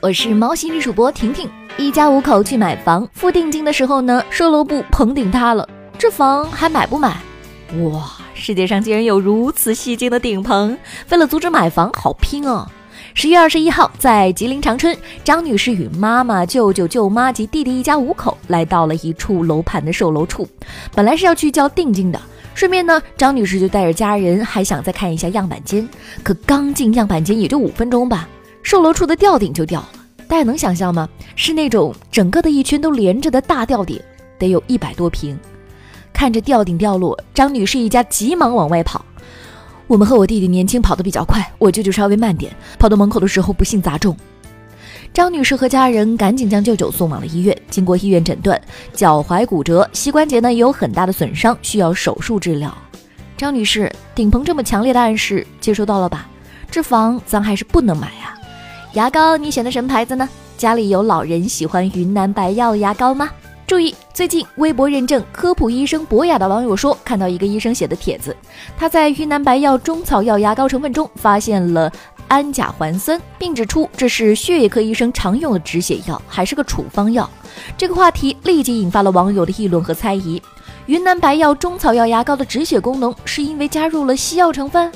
我是猫心女主播婷婷。一家五口去买房，付定金的时候呢，售楼部棚顶塌了，这房还买不买？哇，世界上竟然有如此戏精的顶棚！为了阻止买房，好拼啊！十月二十一号，在吉林长春，张女士与妈妈、舅舅、舅妈及弟弟一家五口来到了一处楼盘的售楼处，本来是要去交定金的。顺便呢，张女士就带着家人还想再看一下样板间，可刚进样板间也就五分钟吧，售楼处的吊顶就掉了。大家能想象吗？是那种整个的一圈都连着的大吊顶，得有一百多平。看着吊顶掉落，张女士一家急忙往外跑。我们和我弟弟年轻，跑得比较快，我舅舅稍微慢点，跑到门口的时候不幸砸中。张女士和家人赶紧将舅舅送往了医院。经过医院诊断，脚踝骨折，膝关节呢也有很大的损伤，需要手术治疗。张女士，顶棚这么强烈的暗示，接收到了吧？这房咱还是不能买啊！牙膏你选的什么牌子呢？家里有老人喜欢云南白药牙膏吗？注意，最近微博认证科普医生博雅的网友说，看到一个医生写的帖子，他在云南白药中草药牙膏成分中发现了。氨甲环酸，并指出这是血液科医生常用的止血药，还是个处方药。这个话题立即引发了网友的议论和猜疑。云南白药中草药牙膏的止血功能是因为加入了西药成分？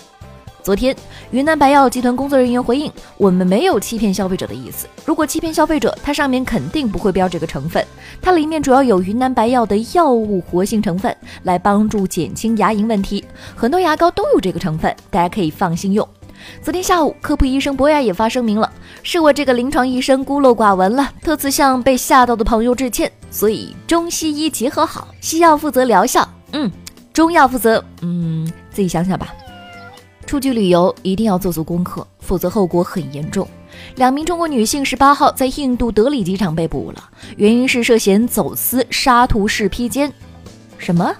昨天，云南白药集团工作人员回应：“我们没有欺骗消费者的意思。如果欺骗消费者，它上面肯定不会标这个成分。它里面主要有云南白药的药物活性成分，来帮助减轻牙龈问题。很多牙膏都有这个成分，大家可以放心用。”昨天下午，科普医生博雅也发声明了，是我这个临床医生孤陋寡闻了，特此向被吓到的朋友致歉。所以中西医结合好，西药负责疗效，嗯，中药负责，嗯，自己想想吧。出去旅游一定要做足功课，否则后果很严重。两名中国女性十八号在印度德里机场被捕了，原因是涉嫌走私沙图氏披肩。什么？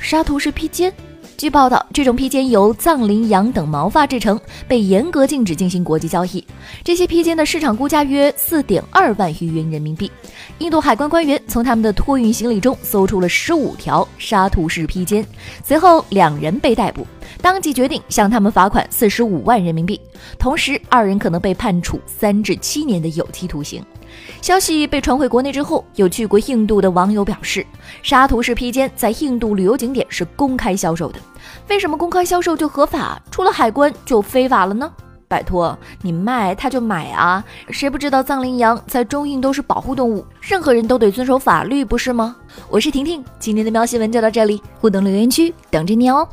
沙图氏披肩？据报道，这种披肩由藏羚羊等毛发制成，被严格禁止进行国际交易。这些披肩的市场估价约四点二万余元人民币。印度海关官员从他们的托运行李中搜出了十五条沙图式披肩，随后两人被逮捕，当即决定向他们罚款四十五万人民币，同时二人可能被判处三至七年的有期徒刑。消息被传回国内之后，有去过印度的网友表示，沙图式披肩在印度旅游景点是公开销售的。为什么公开销售就合法，出了海关就非法了呢？拜托，你卖他就买啊！谁不知道藏羚羊在中印都是保护动物，任何人都得遵守法律，不是吗？我是婷婷，今天的喵新闻就到这里，互动留言区等着你哦。